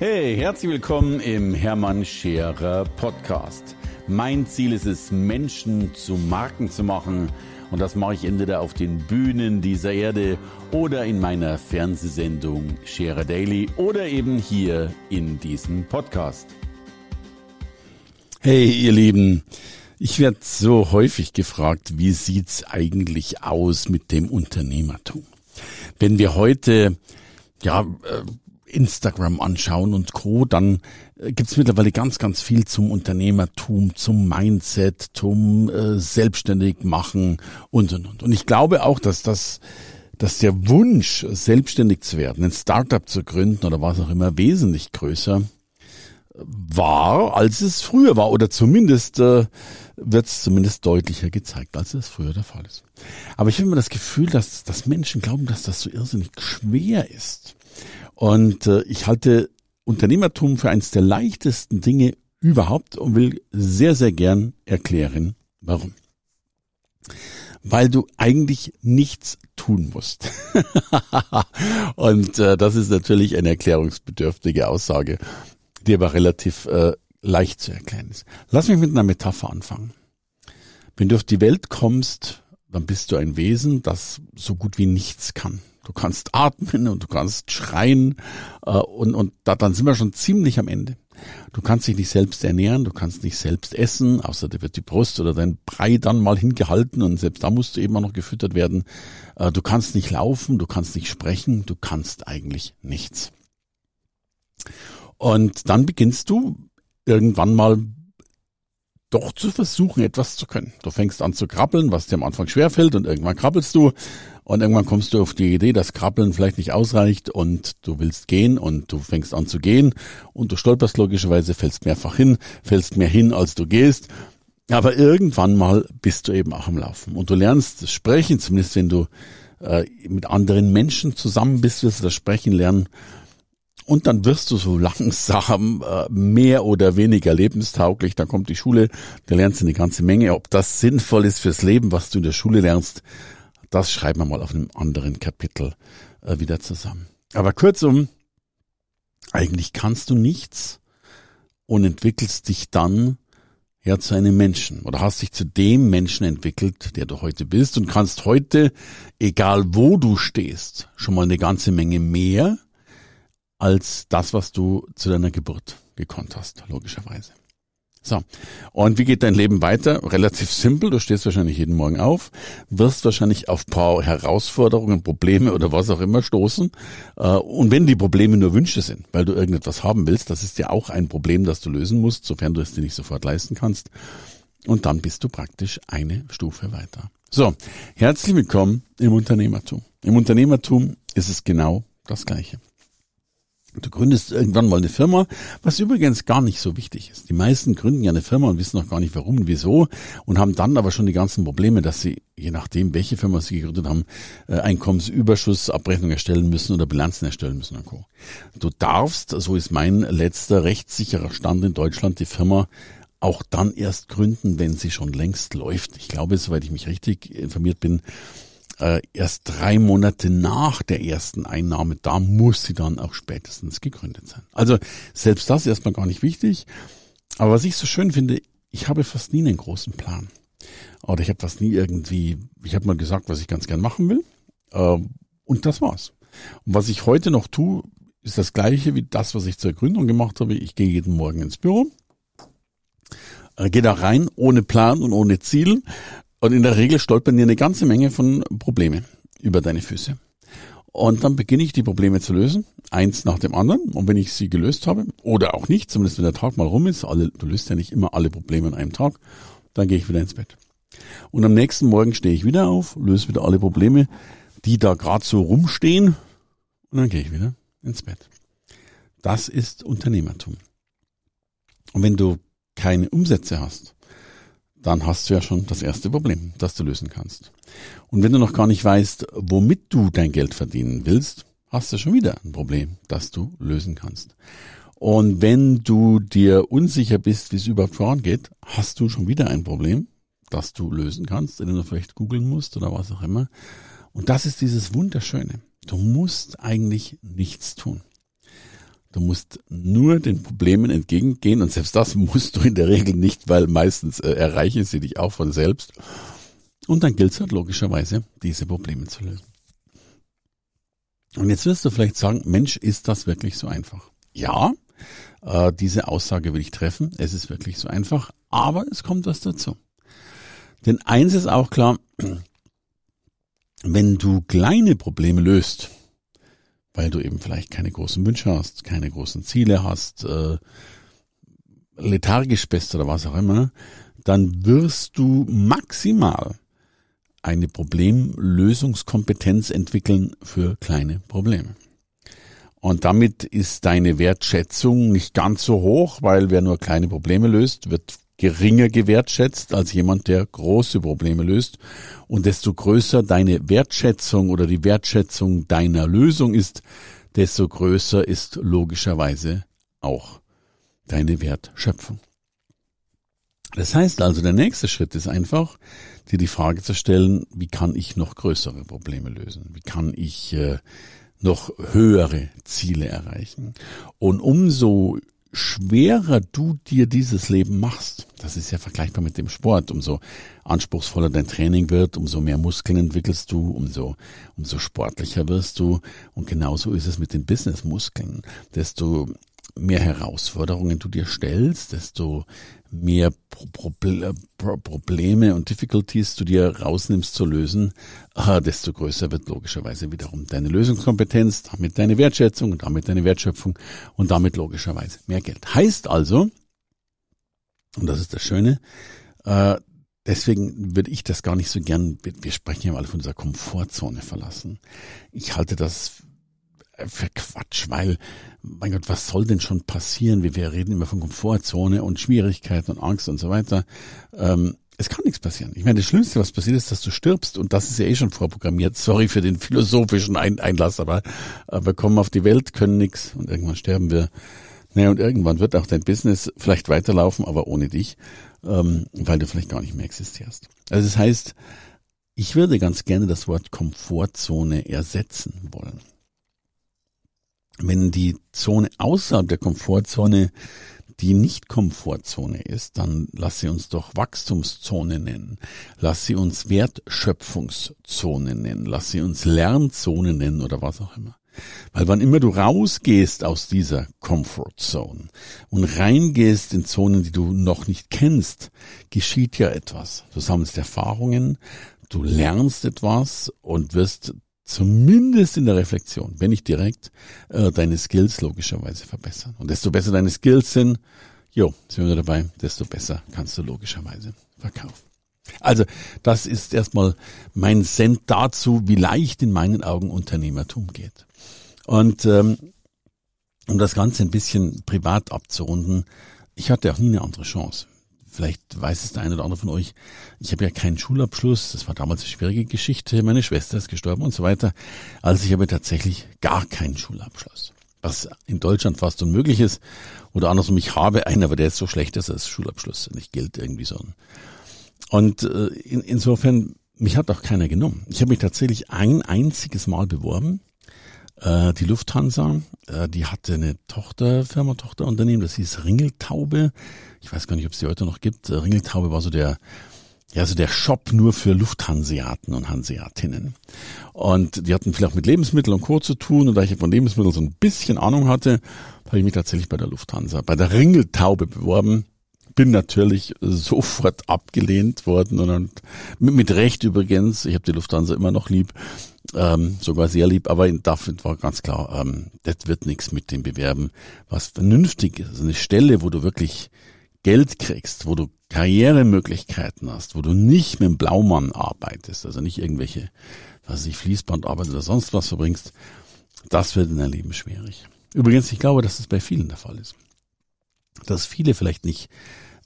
Hey, herzlich willkommen im Hermann Scherer Podcast. Mein Ziel ist es, Menschen zu Marken zu machen. Und das mache ich entweder auf den Bühnen dieser Erde oder in meiner Fernsehsendung Scherer Daily oder eben hier in diesem Podcast. Hey, ihr Lieben. Ich werde so häufig gefragt, wie sieht's eigentlich aus mit dem Unternehmertum? Wenn wir heute ja äh, Instagram anschauen und Co., dann äh, gibt's mittlerweile ganz, ganz viel zum Unternehmertum, zum Mindset, zum äh, selbstständig machen und und und. Und ich glaube auch, dass das dass der Wunsch, selbstständig zu werden, ein Startup zu gründen oder was auch immer, wesentlich größer war, als es früher war. Oder zumindest äh, wird es zumindest deutlicher gezeigt, als es früher der Fall ist. Aber ich habe immer das Gefühl, dass, dass Menschen glauben, dass das so irrsinnig schwer ist. Und äh, ich halte Unternehmertum für eines der leichtesten Dinge überhaupt und will sehr, sehr gern erklären, warum. Weil du eigentlich nichts tun musst. und äh, das ist natürlich eine erklärungsbedürftige Aussage, die aber relativ äh, leicht zu erklären ist. Lass mich mit einer Metapher anfangen. Wenn du auf die Welt kommst, dann bist du ein Wesen, das so gut wie nichts kann. Du kannst atmen und du kannst schreien äh, und, und da, dann sind wir schon ziemlich am Ende. Du kannst dich nicht selbst ernähren, du kannst nicht selbst essen, außer dir wird die Brust oder dein Brei dann mal hingehalten und selbst da musst du eben auch noch gefüttert werden. Äh, du kannst nicht laufen, du kannst nicht sprechen, du kannst eigentlich nichts. Und dann beginnst du irgendwann mal doch zu versuchen, etwas zu können. Du fängst an zu krabbeln, was dir am Anfang schwerfällt und irgendwann krabbelst du und irgendwann kommst du auf die Idee, dass Krabbeln vielleicht nicht ausreicht und du willst gehen und du fängst an zu gehen und du stolperst logischerweise, fällst mehrfach hin, fällst mehr hin, als du gehst. Aber irgendwann mal bist du eben auch am Laufen und du lernst sprechen, zumindest wenn du äh, mit anderen Menschen zusammen bist, wirst du das Sprechen lernen. Und dann wirst du so langsam äh, mehr oder weniger lebenstauglich. Dann kommt die Schule, da lernst du eine ganze Menge. Ob das sinnvoll ist fürs Leben, was du in der Schule lernst, das schreiben wir mal auf einem anderen Kapitel äh, wieder zusammen. Aber kurzum, eigentlich kannst du nichts und entwickelst dich dann ja zu einem Menschen oder hast dich zu dem Menschen entwickelt, der du heute bist und kannst heute, egal wo du stehst, schon mal eine ganze Menge mehr als das, was du zu deiner Geburt gekonnt hast, logischerweise. So. Und wie geht dein Leben weiter? Relativ simpel. Du stehst wahrscheinlich jeden Morgen auf, wirst wahrscheinlich auf paar Herausforderungen, Probleme oder was auch immer stoßen. Äh, und wenn die Probleme nur Wünsche sind, weil du irgendetwas haben willst, das ist ja auch ein Problem, das du lösen musst, sofern du es dir nicht sofort leisten kannst. Und dann bist du praktisch eine Stufe weiter. So. Herzlich willkommen im Unternehmertum. Im Unternehmertum ist es genau das Gleiche. Du gründest irgendwann mal eine Firma, was übrigens gar nicht so wichtig ist. Die meisten gründen ja eine Firma und wissen noch gar nicht warum und wieso und haben dann aber schon die ganzen Probleme, dass sie, je nachdem, welche Firma sie gegründet haben, äh, Einkommensüberschussabrechnung erstellen müssen oder Bilanzen erstellen müssen und Co. Du darfst, so ist mein letzter rechtssicherer Stand in Deutschland, die Firma auch dann erst gründen, wenn sie schon längst läuft. Ich glaube, soweit ich mich richtig informiert bin, äh, erst drei Monate nach der ersten Einnahme, da muss sie dann auch spätestens gegründet sein. Also selbst das erstmal gar nicht wichtig. Aber was ich so schön finde, ich habe fast nie einen großen Plan. Oder ich habe fast nie irgendwie, ich habe mal gesagt, was ich ganz gern machen will. Äh, und das war's. Und was ich heute noch tue, ist das gleiche wie das, was ich zur Gründung gemacht habe. Ich gehe jeden Morgen ins Büro, äh, gehe da rein ohne Plan und ohne Ziel und in der Regel stolpern dir eine ganze Menge von Probleme über deine Füße. Und dann beginne ich die Probleme zu lösen, eins nach dem anderen. Und wenn ich sie gelöst habe, oder auch nicht, zumindest wenn der Tag mal rum ist, alle, du löst ja nicht immer alle Probleme an einem Tag, dann gehe ich wieder ins Bett. Und am nächsten Morgen stehe ich wieder auf, löse wieder alle Probleme, die da gerade so rumstehen, und dann gehe ich wieder ins Bett. Das ist Unternehmertum. Und wenn du keine Umsätze hast, dann hast du ja schon das erste Problem, das du lösen kannst. Und wenn du noch gar nicht weißt, womit du dein Geld verdienen willst, hast du schon wieder ein Problem, das du lösen kannst. Und wenn du dir unsicher bist, wie es überhaupt vorangeht, hast du schon wieder ein Problem, das du lösen kannst, den du vielleicht googeln musst oder was auch immer. Und das ist dieses Wunderschöne. Du musst eigentlich nichts tun. Du musst nur den Problemen entgegengehen und selbst das musst du in der Regel nicht, weil meistens äh, erreichen sie dich auch von selbst. Und dann gilt es halt logischerweise, diese Probleme zu lösen. Und jetzt wirst du vielleicht sagen, Mensch, ist das wirklich so einfach? Ja, äh, diese Aussage will ich treffen. Es ist wirklich so einfach, aber es kommt was dazu. Denn eins ist auch klar, wenn du kleine Probleme löst, weil du eben vielleicht keine großen Wünsche hast, keine großen Ziele hast, äh, lethargisch bist oder was auch immer, dann wirst du maximal eine Problemlösungskompetenz entwickeln für kleine Probleme. Und damit ist deine Wertschätzung nicht ganz so hoch, weil wer nur kleine Probleme löst, wird geringer gewertschätzt als jemand, der große Probleme löst. Und desto größer deine Wertschätzung oder die Wertschätzung deiner Lösung ist, desto größer ist logischerweise auch deine Wertschöpfung. Das heißt also, der nächste Schritt ist einfach, dir die Frage zu stellen, wie kann ich noch größere Probleme lösen? Wie kann ich äh, noch höhere Ziele erreichen? Und umso schwerer du dir dieses Leben machst, das ist ja vergleichbar mit dem Sport, umso anspruchsvoller dein Training wird, umso mehr Muskeln entwickelst du, umso, umso sportlicher wirst du. Und genauso ist es mit den Businessmuskeln. Desto mehr Herausforderungen du dir stellst, desto mehr Pro Pro Probleme und Difficulties du dir rausnimmst zu lösen, äh, desto größer wird logischerweise wiederum deine Lösungskompetenz, damit deine Wertschätzung und damit deine Wertschöpfung und damit logischerweise mehr Geld. Heißt also, und das ist das Schöne, äh, deswegen würde ich das gar nicht so gern, wir sprechen ja mal von unserer Komfortzone verlassen. Ich halte das für Quatsch, weil, mein Gott, was soll denn schon passieren? Wir, wir reden immer von Komfortzone und Schwierigkeiten und Angst und so weiter. Ähm, es kann nichts passieren. Ich meine, das Schlimmste, was passiert ist, dass du stirbst und das ist ja eh schon vorprogrammiert. Sorry für den philosophischen Ein Einlass, aber äh, wir kommen auf die Welt, können nichts und irgendwann sterben wir. Naja, und irgendwann wird auch dein Business vielleicht weiterlaufen, aber ohne dich, ähm, weil du vielleicht gar nicht mehr existierst. Also das heißt, ich würde ganz gerne das Wort Komfortzone ersetzen wollen wenn die Zone außerhalb der Komfortzone die Nicht-Komfortzone ist, dann lass sie uns doch Wachstumszone nennen. Lass sie uns Wertschöpfungszone nennen. Lass sie uns Lernzone nennen oder was auch immer. Weil wann immer du rausgehst aus dieser Comfort Zone und reingehst in Zonen, die du noch nicht kennst, geschieht ja etwas. Du sammelst Erfahrungen, du lernst etwas und wirst zumindest in der Reflexion, wenn nicht direkt, äh, deine Skills logischerweise verbessern. Und desto besser deine Skills sind, jo, sind wir dabei, desto besser kannst du logischerweise verkaufen. Also, das ist erstmal mein Cent dazu, wie leicht in meinen Augen Unternehmertum geht. Und ähm, um das Ganze ein bisschen privat abzurunden, ich hatte auch nie eine andere Chance vielleicht weiß es der eine oder andere von euch, ich habe ja keinen Schulabschluss, das war damals eine schwierige Geschichte, meine Schwester ist gestorben und so weiter. Also ich habe tatsächlich gar keinen Schulabschluss. Was in Deutschland fast unmöglich ist. Oder andersrum, ich habe einen, aber der ist so schlecht, dass das Schulabschluss nicht gilt, irgendwie so. Und äh, in, insofern, mich hat auch keiner genommen. Ich habe mich tatsächlich ein einziges Mal beworben äh, die Lufthansa, äh, die hatte eine Tochterfirma, Tochterunternehmen, das hieß Ringeltaube. Ich weiß gar nicht, ob es die heute noch gibt. Äh, Ringeltaube war so der ja, so der Shop nur für Lufthanseaten und Hanseatinnen. Und die hatten vielleicht mit Lebensmitteln und Co. zu tun. Und da ich von Lebensmitteln so ein bisschen Ahnung hatte, habe ich mich tatsächlich bei der Lufthansa, bei der Ringeltaube beworben bin natürlich sofort abgelehnt worden und, und mit, Recht übrigens. Ich habe die Lufthansa immer noch lieb, ähm, sogar sehr lieb, aber dafür war ganz klar, ähm, das wird nichts mit dem Bewerben, was vernünftig ist. Eine Stelle, wo du wirklich Geld kriegst, wo du Karrieremöglichkeiten hast, wo du nicht mit dem Blaumann arbeitest, also nicht irgendwelche, was ich Fließbandarbeit oder sonst was verbringst, das wird in deinem Leben schwierig. Übrigens, ich glaube, dass das bei vielen der Fall ist. Dass viele vielleicht nicht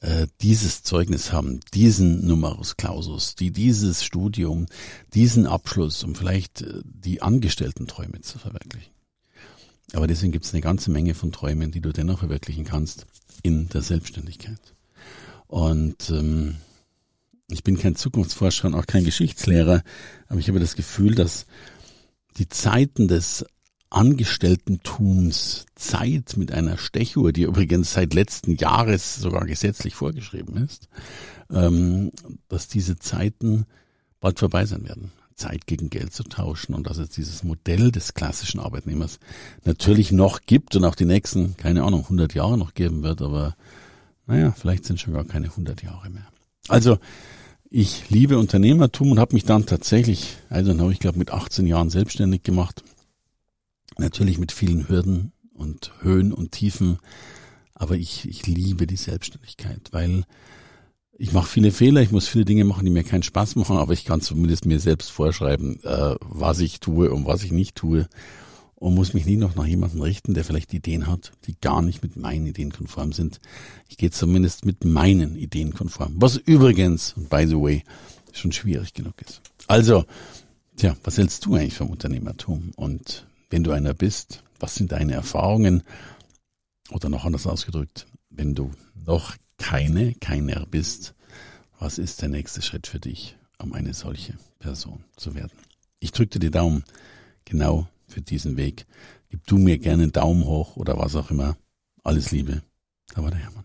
äh, dieses Zeugnis haben, diesen Numerus Clausus, die dieses Studium, diesen Abschluss, um vielleicht äh, die Angestellten-Träume zu verwirklichen. Aber deswegen gibt es eine ganze Menge von Träumen, die du dennoch verwirklichen kannst in der Selbstständigkeit. Und ähm, ich bin kein Zukunftsforscher und auch kein Geschichtslehrer, aber ich habe das Gefühl, dass die Zeiten des Angestelltentumszeit mit einer Stechuhr, die übrigens seit letzten Jahres sogar gesetzlich vorgeschrieben ist, ähm, dass diese Zeiten bald vorbei sein werden. Zeit gegen Geld zu tauschen und dass es dieses Modell des klassischen Arbeitnehmers natürlich noch gibt und auch die nächsten, keine Ahnung, 100 Jahre noch geben wird, aber naja, vielleicht sind schon gar keine 100 Jahre mehr. Also ich liebe Unternehmertum und habe mich dann tatsächlich, also habe ich glaube mit 18 Jahren selbstständig gemacht. Natürlich mit vielen Hürden und Höhen und Tiefen, aber ich, ich liebe die Selbstständigkeit, weil ich mache viele Fehler, ich muss viele Dinge machen, die mir keinen Spaß machen, aber ich kann zumindest mir selbst vorschreiben, äh, was ich tue und was ich nicht tue und muss mich nie noch nach jemandem richten, der vielleicht Ideen hat, die gar nicht mit meinen Ideen konform sind. Ich gehe zumindest mit meinen Ideen konform, was übrigens, by the way, schon schwierig genug ist. Also, tja, was hältst du eigentlich vom Unternehmertum? Und wenn du einer bist, was sind deine Erfahrungen? Oder noch anders ausgedrückt, wenn du noch keine, keiner bist, was ist der nächste Schritt für dich, um eine solche Person zu werden? Ich drücke dir die Daumen genau für diesen Weg. Gib du mir gerne einen Daumen hoch oder was auch immer. Alles Liebe. Da war der Hermann.